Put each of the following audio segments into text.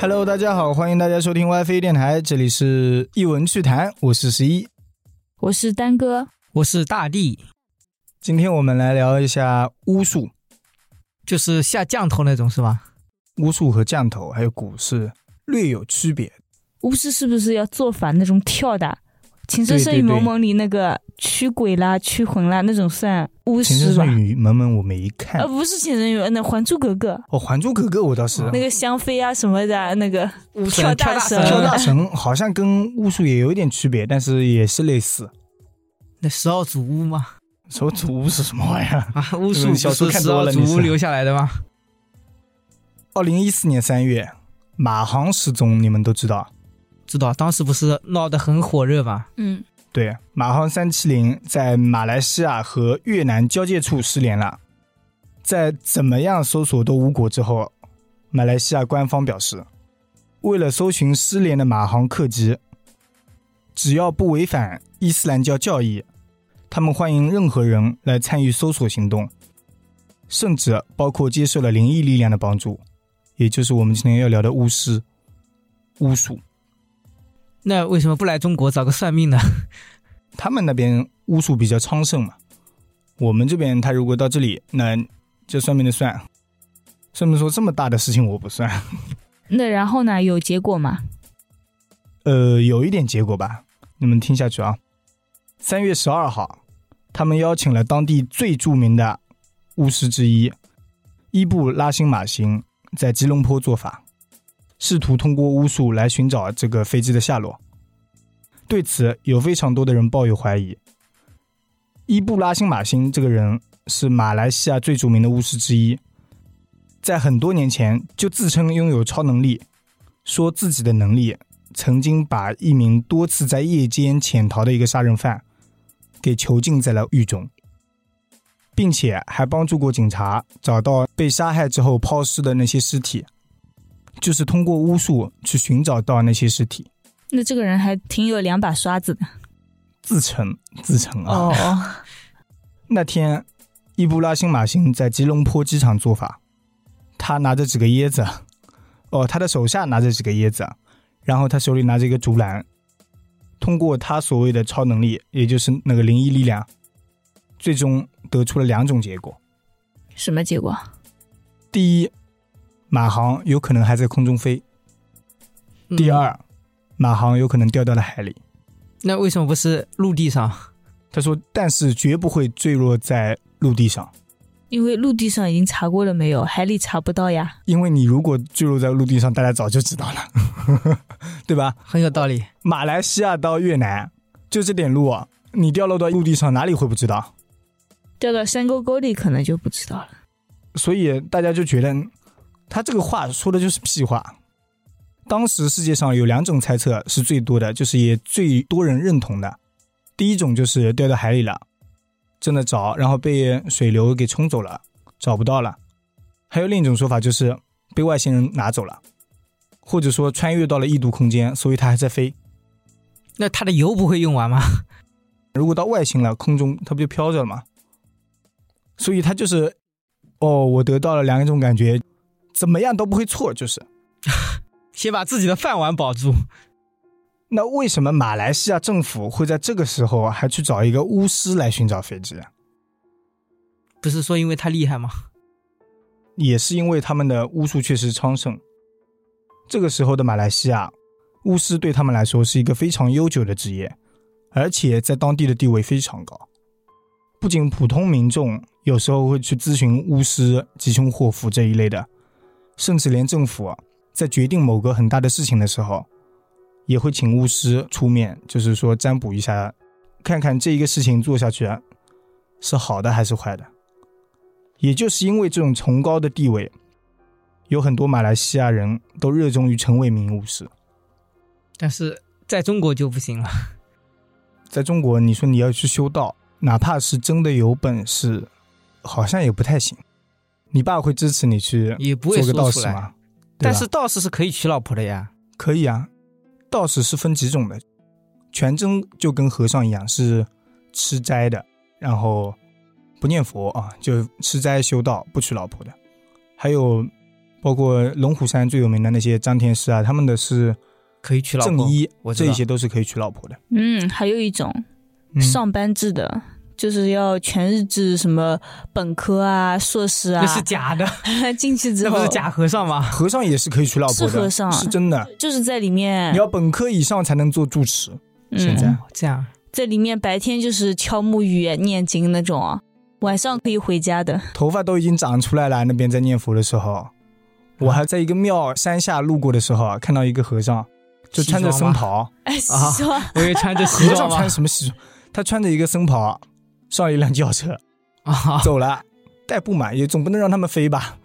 Hello，大家好，欢迎大家收听 WiFi 电台，这里是一文趣谈，我是十一，我是丹哥，我是大地。今天我们来聊一下巫术，就是下降头那种是吧？巫术和降头还有蛊是略有区别。巫师是不是要做反那种跳的？《情深深雨蒙蒙》里那个驱鬼啦、驱魂啦那种算巫师吧？《情深深雨蒙蒙》我没看，呃，不是《情深雨》，那《还珠格格》哦，《还珠格格》我倒是那个香妃啊什么的，那个跳大神，跳大神好像跟巫术也有点区别，但是也是类似。那十二祖巫吗？十二祖巫是什么玩意儿 啊？巫术小说看多了，祖巫留下来的吗？二零一四年三月，马航失踪，你们都知道。知道当时不是闹得很火热吗？嗯，对，马航三七零在马来西亚和越南交界处失联了，在怎么样搜索都无果之后，马来西亚官方表示，为了搜寻失联的马航客机，只要不违反伊斯兰教教义，他们欢迎任何人来参与搜索行动，甚至包括接受了灵异力量的帮助，也就是我们今天要聊的巫师、巫术。那为什么不来中国找个算命呢？他们那边巫术比较昌盛嘛。我们这边他如果到这里，那这算命的算。算命说这么大的事情我不算。那然后呢？有结果吗？呃，有一点结果吧。你们听下去啊。三月十二号，他们邀请了当地最著名的巫师之一伊布拉辛马辛在吉隆坡做法。试图通过巫术来寻找这个飞机的下落，对此有非常多的人抱有怀疑。伊布拉辛马辛这个人是马来西亚最著名的巫师之一，在很多年前就自称拥有超能力，说自己的能力曾经把一名多次在夜间潜逃的一个杀人犯给囚禁在了狱中，并且还帮助过警察找到被杀害之后抛尸的那些尸体。就是通过巫术去寻找到那些尸体，那这个人还挺有两把刷子的，自称自称啊。哦，那天伊布拉辛马辛在吉隆坡机场做法，他拿着几个椰子，哦，他的手下拿着几个椰子，然后他手里拿着一个竹篮，通过他所谓的超能力，也就是那个灵异力量，最终得出了两种结果。什么结果？第一。马航有可能还在空中飞。第二，马航有可能掉到了海里。那为什么不是陆地上？他说：“但是绝不会坠落在陆地上，因为陆地上已经查过了没有，海里查不到呀。因为你如果坠落在陆地上，大家早就知道了，对吧？很有道理。马来西亚到越南就这点路，你掉落到陆地上，哪里会不知道？掉到山沟沟里，可能就不知道了。所以大家就觉得。”他这个话说的就是屁话。当时世界上有两种猜测是最多的，就是也最多人认同的。第一种就是掉到海里了，正在找，然后被水流给冲走了，找不到了。还有另一种说法就是被外星人拿走了，或者说穿越到了异度空间，所以它还在飞。那它的油不会用完吗？如果到外星了，空中它不就飘着了吗？所以它就是，哦，我得到了两种感觉。怎么样都不会错，就是 先把自己的饭碗保住。那为什么马来西亚政府会在这个时候还去找一个巫师来寻找飞机？不是说因为他厉害吗？也是因为他们的巫术确实昌盛。这个时候的马来西亚，巫师对他们来说是一个非常悠久的职业，而且在当地的地位非常高。不仅普通民众有时候会去咨询巫师吉凶祸福这一类的。甚至连政府在决定某个很大的事情的时候，也会请巫师出面，就是说占卜一下，看看这一个事情做下去是好的还是坏的。也就是因为这种崇高的地位，有很多马来西亚人都热衷于成为名巫师。但是在中国就不行了。在中国，你说你要去修道，哪怕是真的有本事，好像也不太行。你爸会支持你去也不会做个道士吗？但是道士是可以娶老婆的呀。可以啊，道士是分几种的，全真就跟和尚一样是吃斋的，然后不念佛啊，就吃斋修道不娶老婆的。还有包括龙虎山最有名的那些张天师啊，他们的是可以娶老婆，正一，我知道这一些都是可以娶老婆的。嗯，还有一种嗯、上班制的，就是要全日制，什么本科啊、硕士啊那，是假的，进去之后那不是假和尚吗？和尚也是可以娶老婆的，是和尚是真的。就是在里面你，要本科以上才能做住持。现在这样，在里面白天就是敲木鱼、念经那种啊，晚上可以回家的。头发都已经长出来了，那边在念佛的时候，我还在一个庙山下路过的时候啊，看到一个和尚，就穿着僧袍，哎，啊是吧？我以为穿着西装和尚穿？什么西装？他穿着一个僧袍，上了一辆轿车啊，走了，带不满，也总不能让他们飞吧。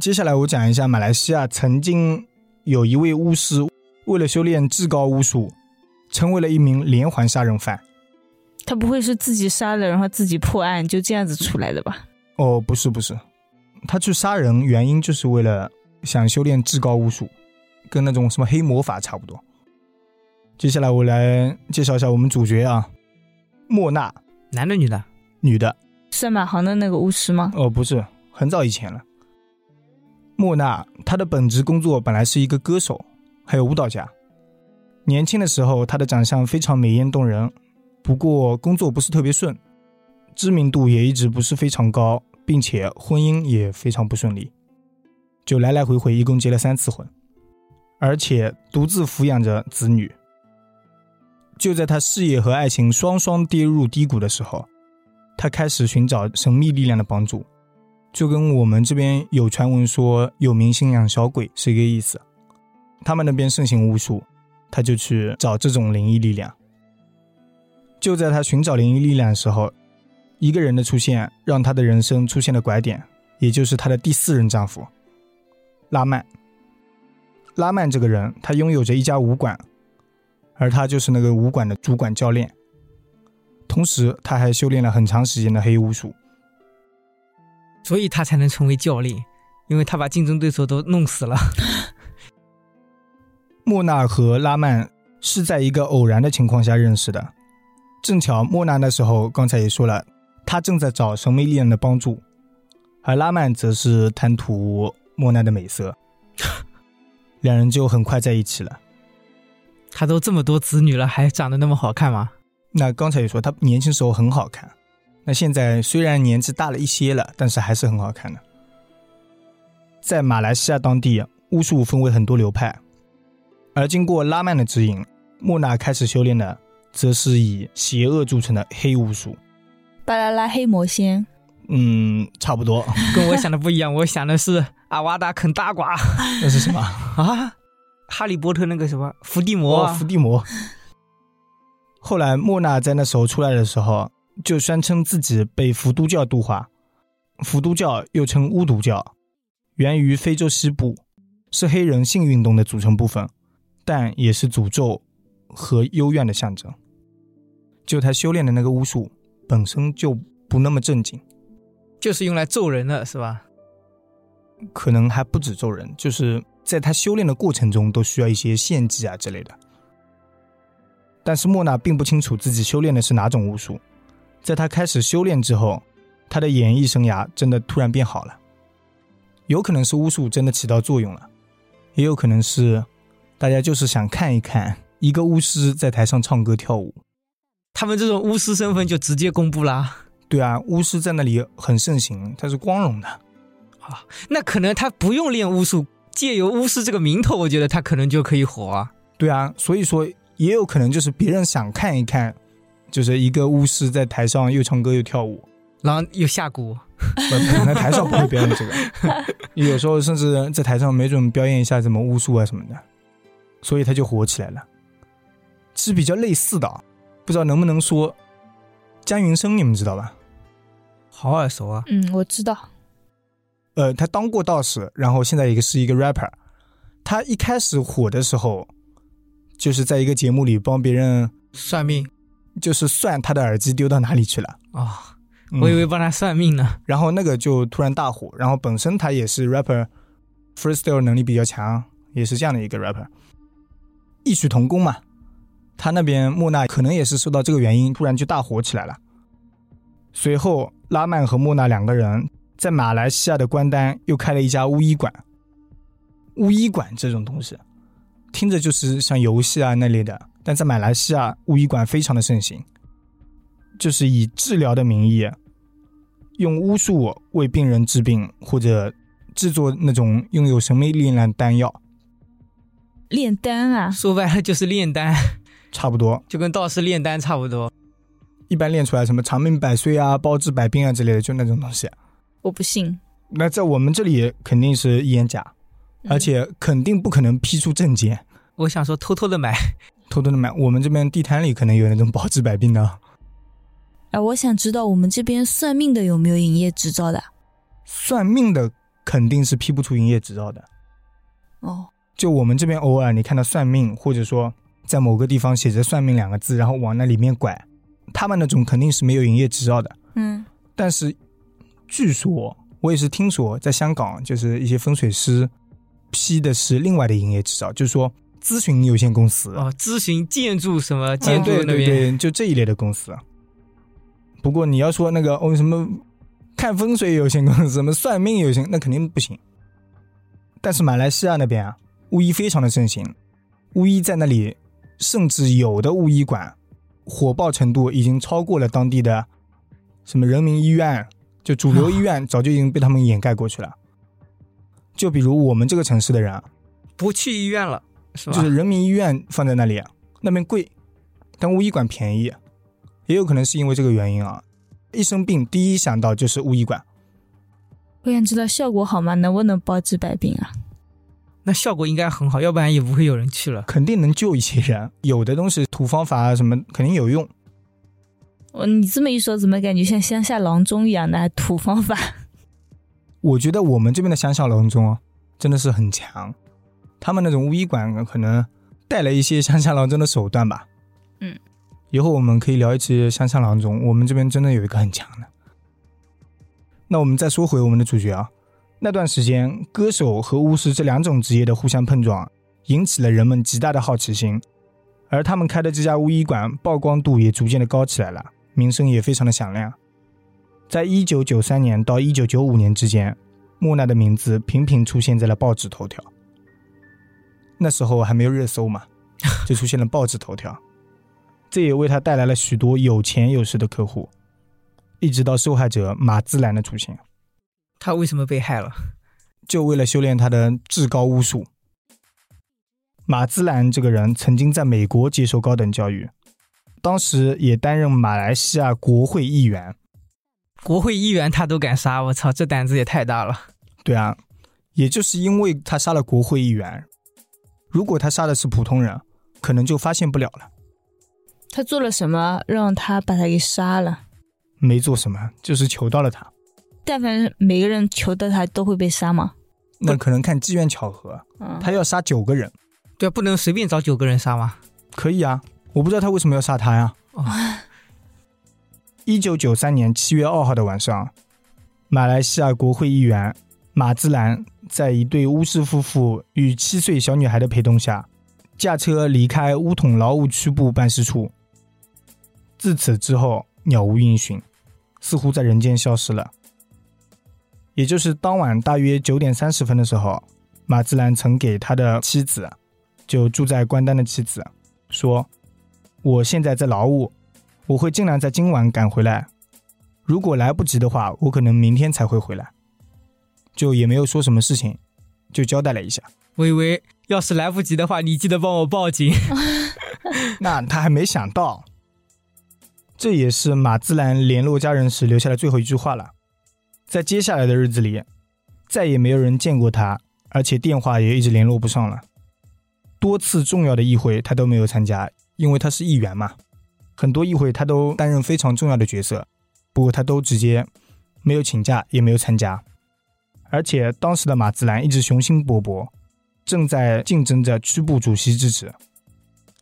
接下来我讲一下马来西亚曾经有一位巫师，为了修炼至高巫术，成为了一名连环杀人犯。他不会是自己杀了，然后自己破案，就这样子出来的吧？哦，不是不是，他去杀人原因就是为了想修炼至高巫术，跟那种什么黑魔法差不多。接下来我来介绍一下我们主角啊，莫娜，男的女的？女的，是马行的那个巫师吗？哦，不是，很早以前了。莫娜她的本职工作本来是一个歌手，还有舞蹈家。年轻的时候，她的长相非常美艳动人，不过工作不是特别顺，知名度也一直不是非常高，并且婚姻也非常不顺利，就来来回回一共结了三次婚，而且独自抚养着子女。就在她事业和爱情双双跌入低谷的时候，她开始寻找神秘力量的帮助，就跟我们这边有传闻说有明星养小鬼是一个意思。他们那边盛行巫术，他就去找这种灵异力量。就在他寻找灵异力量的时候，一个人的出现让他的人生出现了拐点，也就是他的第四任丈夫拉曼。拉曼这个人，他拥有着一家武馆，而他就是那个武馆的主管教练。同时，他还修炼了很长时间的黑巫术。所以他才能成为教练，因为他把竞争对手都弄死了。莫娜和拉曼是在一个偶然的情况下认识的，正巧莫娜那时候刚才也说了，她正在找神秘力量的帮助，而拉曼则是贪图莫娜的美色，两人就很快在一起了。他都这么多子女了，还长得那么好看吗？那刚才也说他年轻时候很好看，那现在虽然年纪大了一些了，但是还是很好看的。在马来西亚当地，巫术分为很多流派，而经过拉曼的指引，莫娜开始修炼的，则是以邪恶著称的黑巫术。巴啦啦黑魔仙，嗯，差不多。跟我想的不一样，我想的是阿瓦达啃大瓜 那是什么？啊，哈利波特那个什么伏地魔伏地魔。后来莫娜在那时候出来的时候，就宣称自己被伏都教度化。伏都教又称巫毒教，源于非洲西部，是黑人性运动的组成部分，但也是诅咒和幽怨的象征。就他修炼的那个巫术本身就不那么正经，就是用来咒人的，是吧？可能还不止咒人，就是在他修炼的过程中都需要一些献祭啊之类的。但是莫娜并不清楚自己修炼的是哪种巫术，在他开始修炼之后，他的演艺生涯真的突然变好了。有可能是巫术真的起到作用了，也有可能是大家就是想看一看一个巫师在台上唱歌跳舞。他们这种巫师身份就直接公布啦。对啊，巫师在那里很盛行，他是光荣的。啊那可能他不用练巫术，借由巫师这个名头，我觉得他可能就可以火啊。对啊，所以说也有可能就是别人想看一看，就是一个巫师在台上又唱歌又跳舞，然后又下蛊，可能台上不会表演这个，有时候甚至在台上没准表演一下什么巫术啊什么的，所以他就火起来了。是比较类似的啊，不知道能不能说江云生，你们知道吧？好耳熟啊。嗯，我知道。呃，他当过道士，然后现在也是一个 rapper。他一开始火的时候，就是在一个节目里帮别人，算命就是算他的耳机丢到哪里去了。啊、嗯我以为帮他算命呢。然后那个就突然大火，然后本身他也是 rapper，freestyle 能力比较强，也是这样的一个 rapper，异曲同工嘛。他那边莫娜可能也是受到这个原因，突然就大火起来了。随后，拉曼和莫娜两个人在马来西亚的关丹又开了一家巫医馆。巫医馆这种东西，听着就是像游戏啊那类的，但在马来西亚巫医馆非常的盛行，就是以治疗的名义，用巫术为病人治病，或者制作那种拥有神秘力量的丹药。炼丹啊，说白了就是炼丹，差不多就跟道士炼丹差不多。一般炼出来什么长命百岁啊、包治百病啊之类的，就那种东西。我不信。那在我们这里肯定是烟假，而且肯定不可能批出证件。我想说偷偷的买，偷偷的买。我们这边地摊里可能有那种包治百病的。哎，我想知道我们这边算命的有没有营业执照的？算命的肯定是批不出营业执照的。哦。就我们这边偶尔你看到算命，或者说在某个地方写着“算命”两个字，然后往那里面拐，他们那种肯定是没有营业执照的。嗯。但是，据说我也是听说，在香港就是一些风水师批的是另外的营业执照，就是说咨询有限公司哦，咨询建筑什么建筑那边就这一类的公司。不过你要说那个哦什么看风水有限公司，什么算命有限，那肯定不行。但是马来西亚那边啊。巫医非常的盛行，巫医在那里，甚至有的巫医馆火爆程度已经超过了当地的什么人民医院，就主流医院早就已经被他们掩盖过去了。就比如我们这个城市的人，不去医院了，是吧？就是人民医院放在那里，那边贵，但巫医馆便宜，也有可能是因为这个原因啊。一生病，第一想到就是巫医馆。我想知道效果好吗？能不能包治百病啊？那效果应该很好，要不然也不会有人去了。肯定能救一些人，有的东西土方法啊什么肯定有用。哦，你这么一说，怎么感觉像乡下郎中一样的土方法？我觉得我们这边的乡下郎中啊真的是很强，他们那种巫医馆可能带了一些乡下郎中的手段吧。嗯，以后我们可以聊一期乡下郎中，我们这边真的有一个很强的。那我们再说回我们的主角啊。那段时间，歌手和巫师这两种职业的互相碰撞，引起了人们极大的好奇心，而他们开的这家巫医馆曝光度也逐渐的高起来了，名声也非常的响亮。在一九九三年到一九九五年之间，莫奈的名字频频出现在了报纸头条。那时候还没有热搜嘛，就出现了报纸头条，这也为他带来了许多有钱有势的客户，一直到受害者马兹兰的出现。他为什么被害了？就为了修炼他的至高巫术。马兹兰这个人曾经在美国接受高等教育，当时也担任马来西亚国会议员。国会议员他都敢杀，我操，这胆子也太大了。对啊，也就是因为他杀了国会议员，如果他杀的是普通人，可能就发现不了了。他做了什么让他把他给杀了？没做什么，就是求到了他。但凡每个人求到他都会被杀吗？那可能看机缘巧合。他要杀九个人，对，不能随便找九个人杀吗？可以啊，我不知道他为什么要杀他呀。一九九三年七月二号的晚上，马来西亚国会议员马兹兰在一对巫师夫妇与七岁小女孩的陪同下，驾车离开乌统劳务区部办事处。自此之后，杳无音讯，似乎在人间消失了。也就是当晚大约九点三十分的时候，马兹兰曾给他的妻子，就住在关丹的妻子，说：“我现在在劳务，我会尽量在今晚赶回来。如果来不及的话，我可能明天才会回来。”就也没有说什么事情，就交代了一下。微微要是来不及的话，你记得帮我报警。那他还没想到，这也是马自兰联络家人时留下的最后一句话了。在接下来的日子里，再也没有人见过他，而且电话也一直联络不上了。多次重要的议会他都没有参加，因为他是议员嘛。很多议会他都担任非常重要的角色，不过他都直接没有请假，也没有参加。而且当时的马自兰一直雄心勃勃，正在竞争着区部主席之职。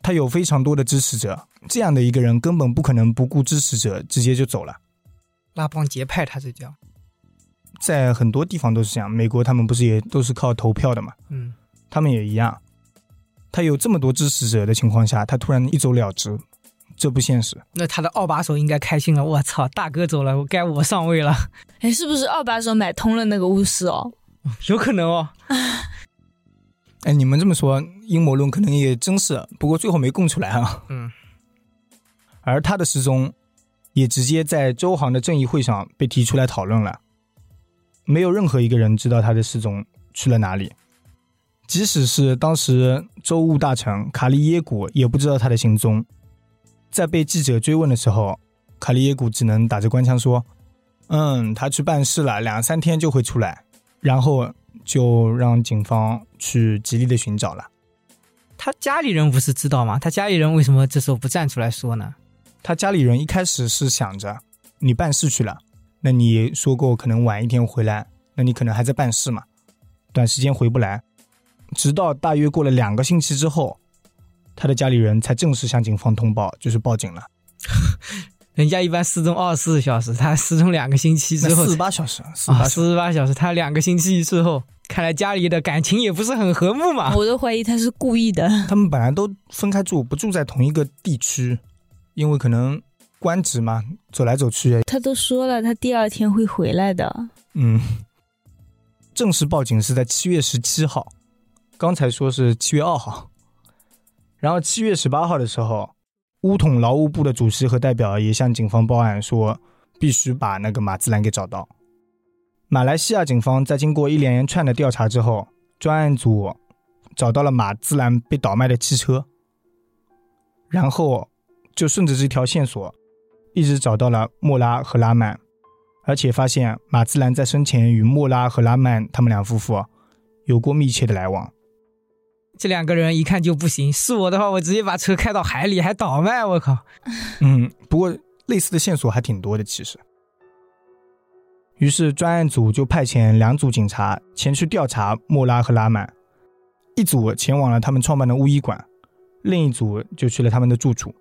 他有非常多的支持者，这样的一个人根本不可能不顾支持者直接就走了。拉帮结派，他这叫。在很多地方都是这样，美国他们不是也都是靠投票的嘛？嗯，他们也一样。他有这么多支持者的情况下，他突然一走了之，这不现实。那他的二把手应该开心了，我操，大哥走了，该我上位了。哎，是不是二把手买通了那个巫师哦？有可能哦。哎，你们这么说，阴谋论可能也真是，不过最后没供出来啊。嗯。而他的失踪，也直接在周航的正义会上被提出来讨论了。没有任何一个人知道他的失踪去了哪里，即使是当时州务大臣卡利耶古也不知道他的行踪。在被记者追问的时候，卡利耶古只能打着官腔说：“嗯，他去办事了，两三天就会出来。”然后就让警方去极力的寻找了。他家里人不是知道吗？他家里人为什么这时候不站出来说呢？他家里人一开始是想着，你办事去了，那你说过可能晚一天回来，那你可能还在办事嘛，短时间回不来。直到大约过了两个星期之后，他的家里人才正式向警方通报，就是报警了。人家一般失踪二十四小时，他失踪两个星期之后，四十八小时，四十八小时，他两个星期之后，看来家里的感情也不是很和睦嘛。我都怀疑他是故意的。他们本来都分开住，不住在同一个地区，因为可能官职嘛，走来走去。他都说了，他第二天会回来的。嗯，正式报警是在七月十七号，刚才说是七月二号，然后七月十八号的时候。乌统劳务部的主席和代表也向警方报案说，必须把那个马兹兰给找到。马来西亚警方在经过一连串的调查之后，专案组找到了马兹兰被倒卖的汽车，然后就顺着这条线索，一直找到了莫拉和拉曼，而且发现马兹兰在生前与莫拉和拉曼他们两夫妇有过密切的来往。这两个人一看就不行，是我的话，我直接把车开到海里，还倒卖，我靠！嗯，不过类似的线索还挺多的，其实。于是专案组就派遣两组警察前去调查莫拉和拉曼，一组前往了他们创办的巫医馆，另一组就去了他们的住处。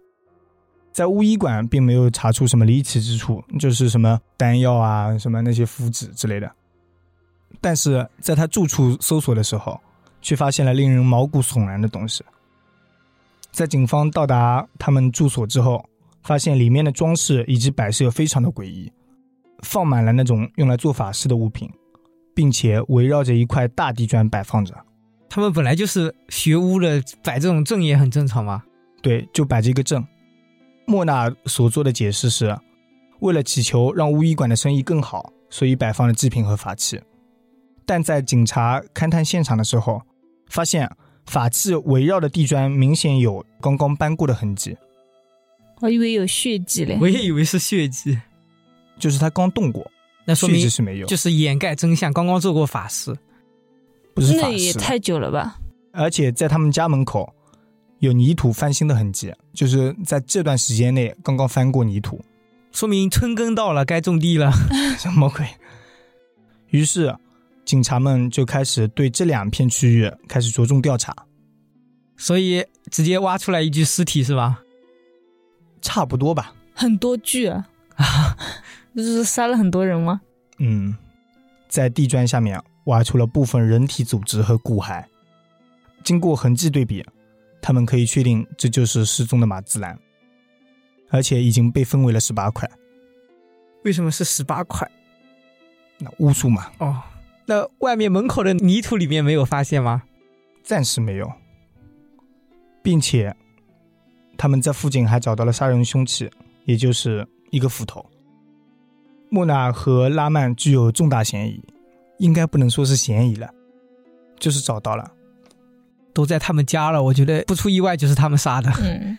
在巫医馆并没有查出什么离奇之处，就是什么丹药啊、什么那些符纸之类的。但是在他住处搜索的时候，却发现了令人毛骨悚然的东西。在警方到达他们住所之后，发现里面的装饰以及摆设非常的诡异，放满了那种用来做法事的物品，并且围绕着一块大地砖摆放着。他们本来就是学巫的，摆这种阵也很正常嘛？对，就摆着一个阵。莫娜所做的解释是，为了祈求让巫医馆的生意更好，所以摆放了祭品和法器。但在警察勘探现场的时候，发现法器围绕的地砖明显有刚刚搬过的痕迹，我以为有血迹嘞，我也以为是血迹，就是他刚动过，那说明是没有，就是掩盖真相，刚刚做过法事，不是法事，那也太久了吧？而且在他们家门口有泥土翻新的痕迹，就是在这段时间内刚刚翻过泥土，说明春耕到了，该种地了，什么鬼？于是。警察们就开始对这两片区域开始着重调查，所以直接挖出来一具尸体是吧？差不多吧。很多具啊，不是杀了很多人吗？嗯，在地砖下面挖出了部分人体组织和骨骸，经过痕迹对比，他们可以确定这就是失踪的马自兰，而且已经被分为了十八块。为什么是十八块？那巫术嘛。哦。那外面门口的泥土里面没有发现吗？暂时没有，并且他们在附近还找到了杀人凶器，也就是一个斧头。莫娜和拉曼具有重大嫌疑，应该不能说是嫌疑了，就是找到了，都在他们家了。我觉得不出意外就是他们杀的。嗯。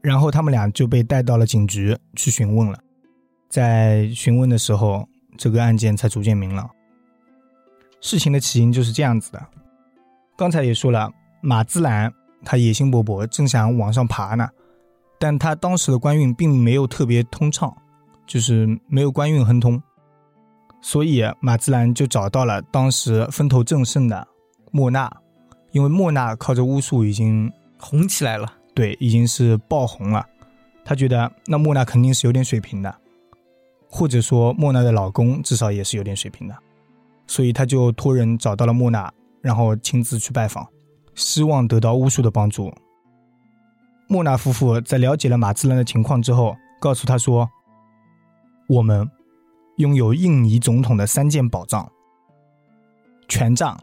然后他们俩就被带到了警局去询问了，在询问的时候，这个案件才逐渐明朗。事情的起因就是这样子的，刚才也说了，马兹兰他野心勃勃，正想往上爬呢，但他当时的官运并没有特别通畅，就是没有官运亨通，所以马兹兰就找到了当时风头正盛的莫娜，因为莫娜靠着巫术已经红起来了，对，已经是爆红了，他觉得那莫娜肯定是有点水平的，或者说莫娜的老公至少也是有点水平的。所以他就托人找到了莫娜，然后亲自去拜访，希望得到巫术的帮助。莫娜夫妇在了解了马自兰的情况之后，告诉他说：“我们拥有印尼总统的三件宝藏——权杖、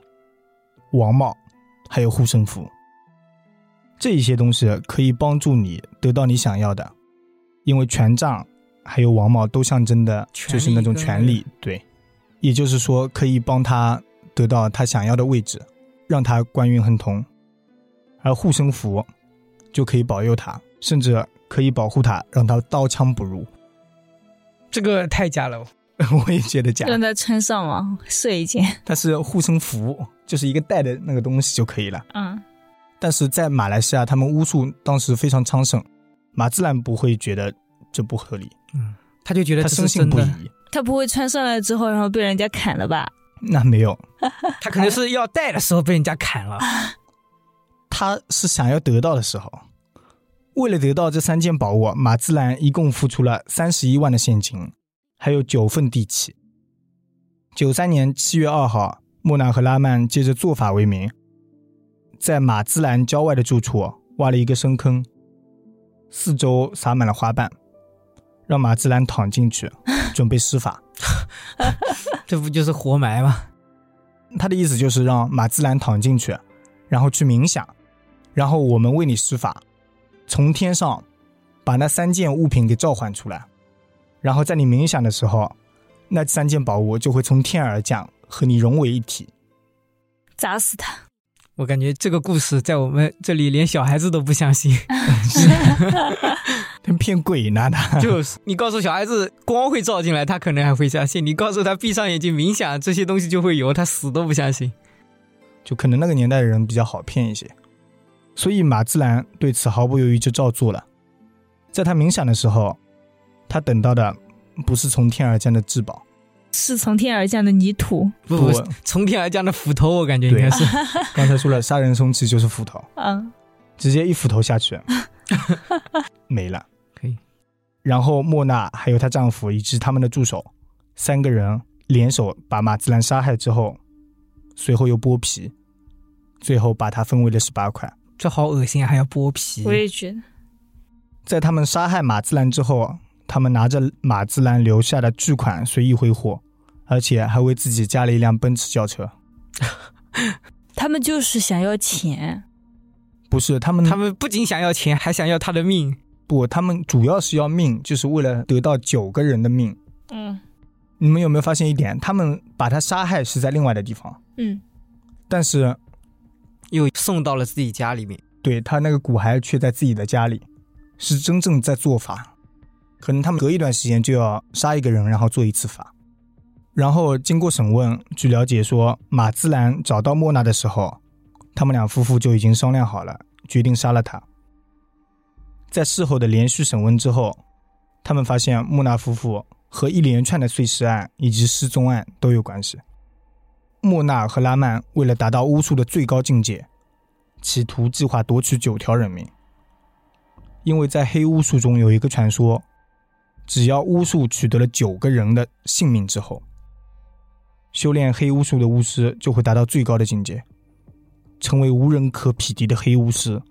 王帽，还有护身符。这一些东西可以帮助你得到你想要的，因为权杖还有王帽都象征的就是那种权力，对，也就是说可以帮他得到他想要的位置，让他官运亨通。而护身符。”就可以保佑他，甚至可以保护他，让他刀枪不入。这个太假了，我也觉得假。让他穿上吗？射一件。它是护身符，就是一个带的那个东西就可以了。嗯。但是在马来西亚，他们巫术当时非常昌盛，马自然不会觉得这不合理。嗯。他就觉得他深信不疑。他不会穿上来之后，然后被人家砍了吧？那没有。他可能是要戴的时候被人家砍了。他是想要得到的时候，为了得到这三件宝物，马自然一共付出了三十一万的现金，还有九份地契。九三年七月二号，莫娜和拉曼借着做法为名，在马自兰郊外的住处挖了一个深坑，四周撒满了花瓣，让马自兰躺进去，准备施法。这不就是活埋吗？他的意思就是让马自兰躺进去，然后去冥想。然后我们为你施法，从天上把那三件物品给召唤出来，然后在你冥想的时候，那三件宝物就会从天而降，和你融为一体，砸死他！我感觉这个故事在我们这里连小孩子都不相信，他骗鬼呢！他就是你告诉小孩子光会照进来，他可能还会相信；你告诉他闭上眼睛冥想，这些东西就会有，他死都不相信。就可能那个年代的人比较好骗一些。所以马自兰对此毫不犹豫就照做了。在他冥想的时候，他等到的不是从天而降的至宝，是从天而降的泥土。不不，从天而降的斧头，我感觉应该是。刚才说了，杀人凶器就是斧头。嗯，直接一斧头下去，没了。可以。然后莫娜还有她丈夫以及他们的助手三个人联手把马自兰杀害之后，随后又剥皮，最后把它分为了十八块。这好恶心啊！还要剥皮。我也觉得，在他们杀害马自兰之后，他们拿着马自兰留下的巨款随意挥霍，而且还为自己加了一辆奔驰轿车。他们就是想要钱，不是他们？他们不仅想要钱，还想要他的命。不，他们主要是要命，就是为了得到九个人的命。嗯，你们有没有发现一点？他们把他杀害是在另外的地方。嗯，但是。又送到了自己家里面，对他那个骨骸却在自己的家里，是真正在做法。可能他们隔一段时间就要杀一个人，然后做一次法。然后经过审问，据了解说，马兹兰找到莫娜的时候，他们两夫妇就已经商量好了，决定杀了他。在事后的连续审问之后，他们发现莫娜夫妇和一连串的碎尸案以及失踪案都有关系。莫纳和拉曼为了达到巫术的最高境界，企图计划夺取九条人命。因为在黑巫术中有一个传说，只要巫术取得了九个人的性命之后，修炼黑巫术的巫师就会达到最高的境界，成为无人可匹敌的黑巫师。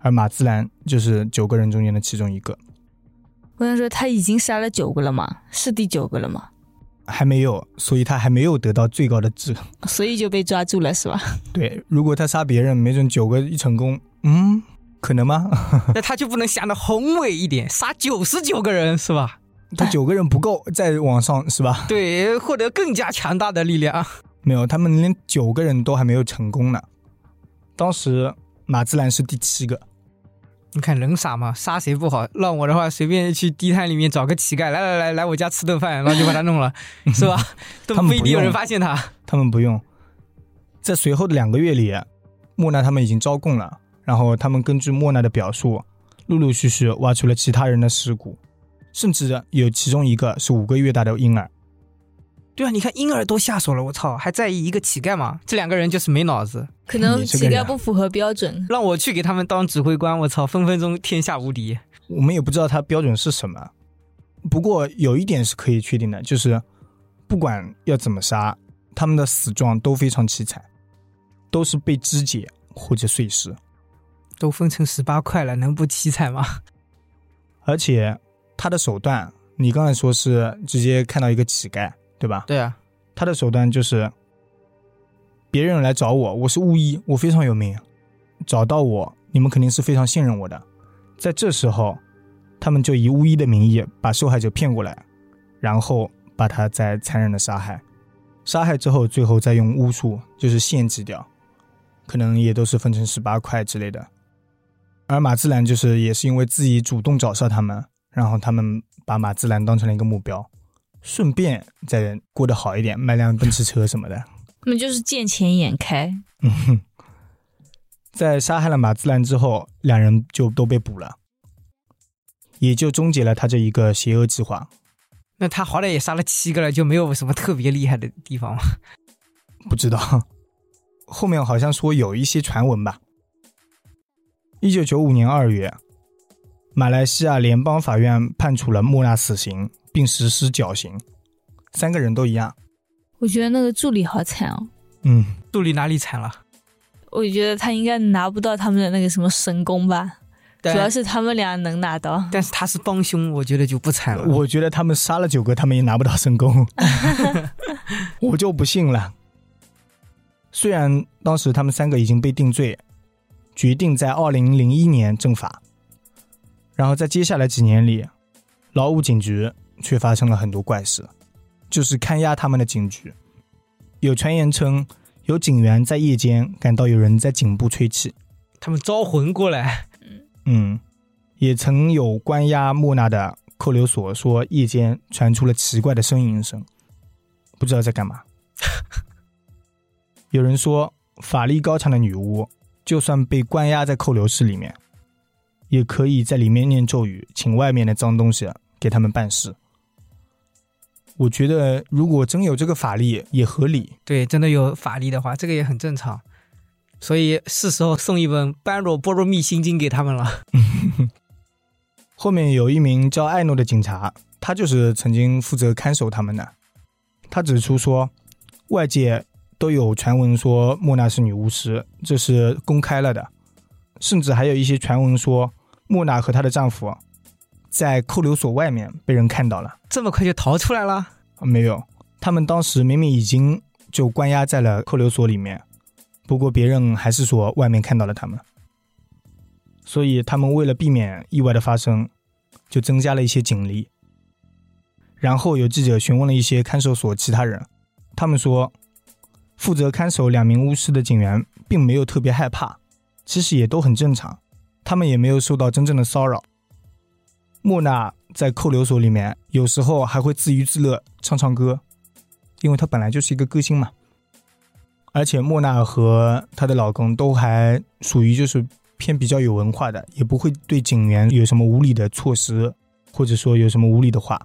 而马自兰就是九个人中间的其中一个。我想说，他已经杀了九个了吗？是第九个了吗？还没有，所以他还没有得到最高的智，所以就被抓住了，是吧？对，如果他杀别人，没准九个一成功，嗯，可能吗？那他就不能想的宏伟一点，杀九十九个人，是吧？他九个人不够，再往上，是吧？对，获得更加强大的力量。没有，他们连九个人都还没有成功呢。当时马自兰是第七个。你看人傻吗，杀谁不好？让我的话，随便去地摊里面找个乞丐，来来来，来我家吃顿饭，然后就把他弄了，是吧？都不一定有人发现他。他们不用。在随后的两个月里，莫奈他们已经招供了，然后他们根据莫奈的表述，陆陆续续挖出了其他人的尸骨，甚至有其中一个是五个月大的婴儿。对啊，你看婴儿都下手了，我操，还在意一个乞丐吗？这两个人就是没脑子，可能乞丐不符合标准。让我去给他们当指挥官，我操，分分钟天下无敌。我们也不知道他标准是什么，不过有一点是可以确定的，就是不管要怎么杀，他们的死状都非常凄惨，都是被肢解或者碎尸。都分成十八块了，能不凄惨吗？而且他的手段，你刚才说是直接看到一个乞丐，对吧？对啊，他的手段就是别人来找我，我是巫医，我非常有名，找到我，你们肯定是非常信任我的。在这时候，他们就以巫医的名义把受害者骗过来，然后把他再残忍的杀害。杀害之后，最后再用巫术就是献祭掉，可能也都是分成十八块之类的。而马自兰就是也是因为自己主动找上他们，然后他们把马自兰当成了一个目标，顺便再过得好一点，买辆奔驰车什么的。他们就是见钱眼开。嗯哼，在杀害了马自兰之后，两人就都被捕了，也就终结了他这一个邪恶计划。那他好歹也杀了七个了，就没有什么特别厉害的地方吗？不知道，后面好像说有一些传闻吧。一九九五年二月，马来西亚联邦法院判处了莫娜死刑，并实施绞刑，三个人都一样。我觉得那个助理好惨哦。嗯，助理哪里惨了？我觉得他应该拿不到他们的那个什么神功吧。主要是他们俩能拿到，但是他是帮凶，我觉得就不惨了。我觉得他们杀了九个，他们也拿不到神功，我就不信了。虽然当时他们三个已经被定罪，决定在二零零一年正法，然后在接下来几年里，劳务警局却发生了很多怪事，就是看押他们的警局。有传言称，有警员在夜间感到有人在颈部吹气，他们招魂过来。嗯，也曾有关押莫娜的扣留所说，夜间传出了奇怪的呻吟声，不知道在干嘛。有人说，法力高强的女巫，就算被关押在扣留室里面，也可以在里面念咒语，请外面的脏东西给他们办事。我觉得，如果真有这个法力，也合理。对，真的有法力的话，这个也很正常。所以是时候送一本《般若波罗蜜心经》给他们了。后面有一名叫艾诺的警察，他就是曾经负责看守他们的。他指出说，外界都有传闻说莫娜是女巫师，这是公开了的。甚至还有一些传闻说，莫娜和她的丈夫在扣留所外面被人看到了。这么快就逃出来了？没有，他们当时明明已经就关押在了扣留所里面。不过别人还是说外面看到了他们，所以他们为了避免意外的发生，就增加了一些警力。然后有记者询问了一些看守所其他人，他们说，负责看守两名巫师的警员并没有特别害怕，其实也都很正常，他们也没有受到真正的骚扰。莫娜在扣留所里面有时候还会自娱自乐唱唱歌，因为她本来就是一个歌星嘛。而且莫娜和她的老公都还属于就是偏比较有文化的，也不会对警员有什么无理的措施，或者说有什么无理的话。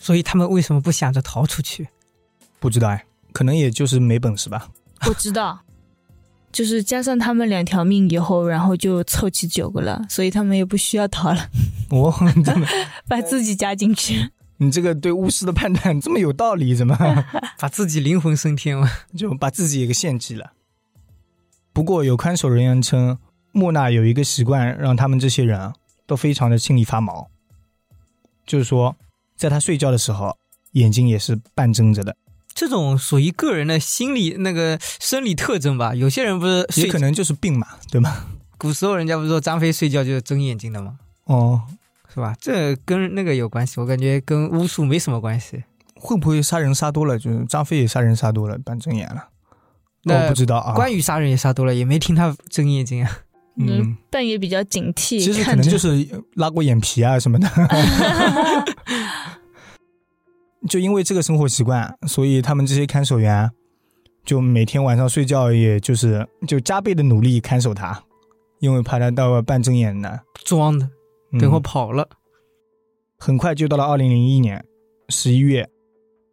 所以他们为什么不想着逃出去？不知道哎，可能也就是没本事吧。我知道，就是加上他们两条命以后，然后就凑齐九个了，所以他们也不需要逃了。哦，把自己加进去。你这个对巫师的判断这么有道理，怎么把自己灵魂升天了？就把自己也给献祭了。不过有看守人员称，莫娜有一个习惯，让他们这些人都非常的心里发毛。就是说，在他睡觉的时候，眼睛也是半睁着的。这种属于个人的心理那个生理特征吧？有些人不是也可能就是病嘛，对吗？古时候人家不是说张飞睡觉就是睁眼睛的吗？哦。是吧？这跟那个有关系，我感觉跟巫术没什么关系。会不会杀人杀多了，就是张飞也杀人杀多了，半睁眼了？那我不知道啊。关羽杀人也杀多了，也没听他睁眼睛啊。嗯，但也比较警惕。其实可能就是拉过眼皮啊什么的。就因为这个生活习惯，所以他们这些看守员就每天晚上睡觉，也就是就加倍的努力看守他，因为怕他到了半睁眼呢。装的。等会跑了，很快就到了二零零一年十一月，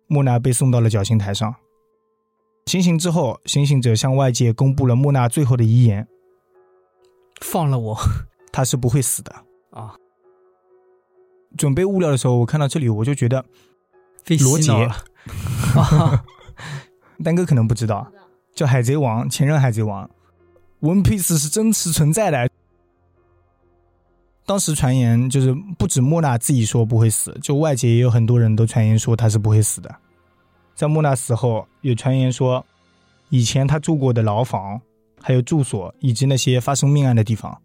莫娜被送到了绞刑台上。行刑之后，行刑者向外界公布了莫娜最后的遗言：“放了我，他是不会死的。”啊！准备物料的时候，我看到这里，我就觉得罗杰。啊，丹哥可能不知道，叫海贼王，前任海贼王，One Piece 是真实存在的。当时传言就是不止莫娜自己说不会死，就外界也有很多人都传言说他是不会死的。在莫娜死后，有传言说，以前他住过的牢房、还有住所以及那些发生命案的地方，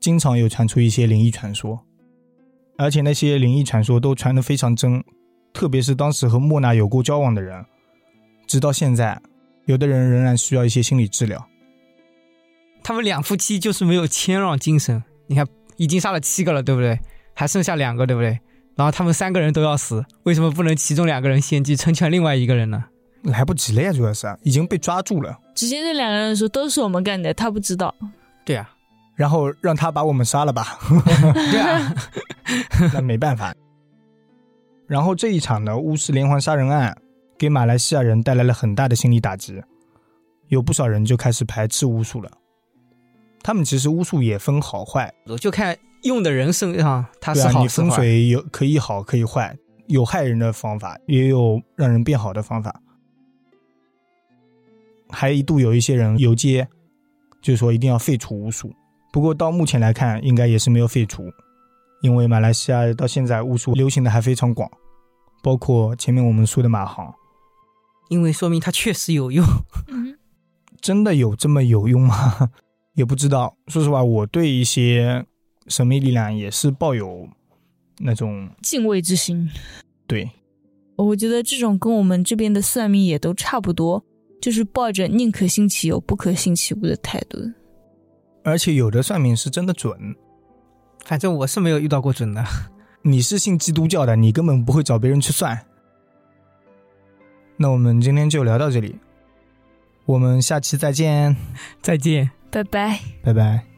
经常有传出一些灵异传说，而且那些灵异传说都传得非常真，特别是当时和莫娜有过交往的人，直到现在，有的人仍然需要一些心理治疗。他们两夫妻就是没有谦让精神，你看。已经杀了七个了，对不对？还剩下两个，对不对？然后他们三个人都要死，为什么不能其中两个人献祭成全另外一个人呢？来不及了呀，主要是已经被抓住了。直接这两个人说都是我们干的，他不知道。对啊，然后让他把我们杀了吧。对啊，那没办法。然后这一场的巫师连环杀人案给马来西亚人带来了很大的心理打击，有不少人就开始排斥巫术了。他们其实巫术也分好坏，就看用的人身上他是好是坏。风水有可以好可以坏，有害人的方法，也有让人变好的方法。还一度有一些人游街，就是说一定要废除巫术。不过到目前来看，应该也是没有废除，因为马来西亚到现在巫术流行的还非常广，包括前面我们说的马航，因为说明它确实有用。真的有这么有用吗？也不知道，说实话，我对一些神秘力量也是抱有那种敬畏之心。对，我觉得这种跟我们这边的算命也都差不多，就是抱着宁可信其有，不可信其无的态度。而且有的算命是真的准，反正我是没有遇到过准的。你是信基督教的，你根本不会找别人去算。那我们今天就聊到这里，我们下期再见，再见。拜拜，拜拜。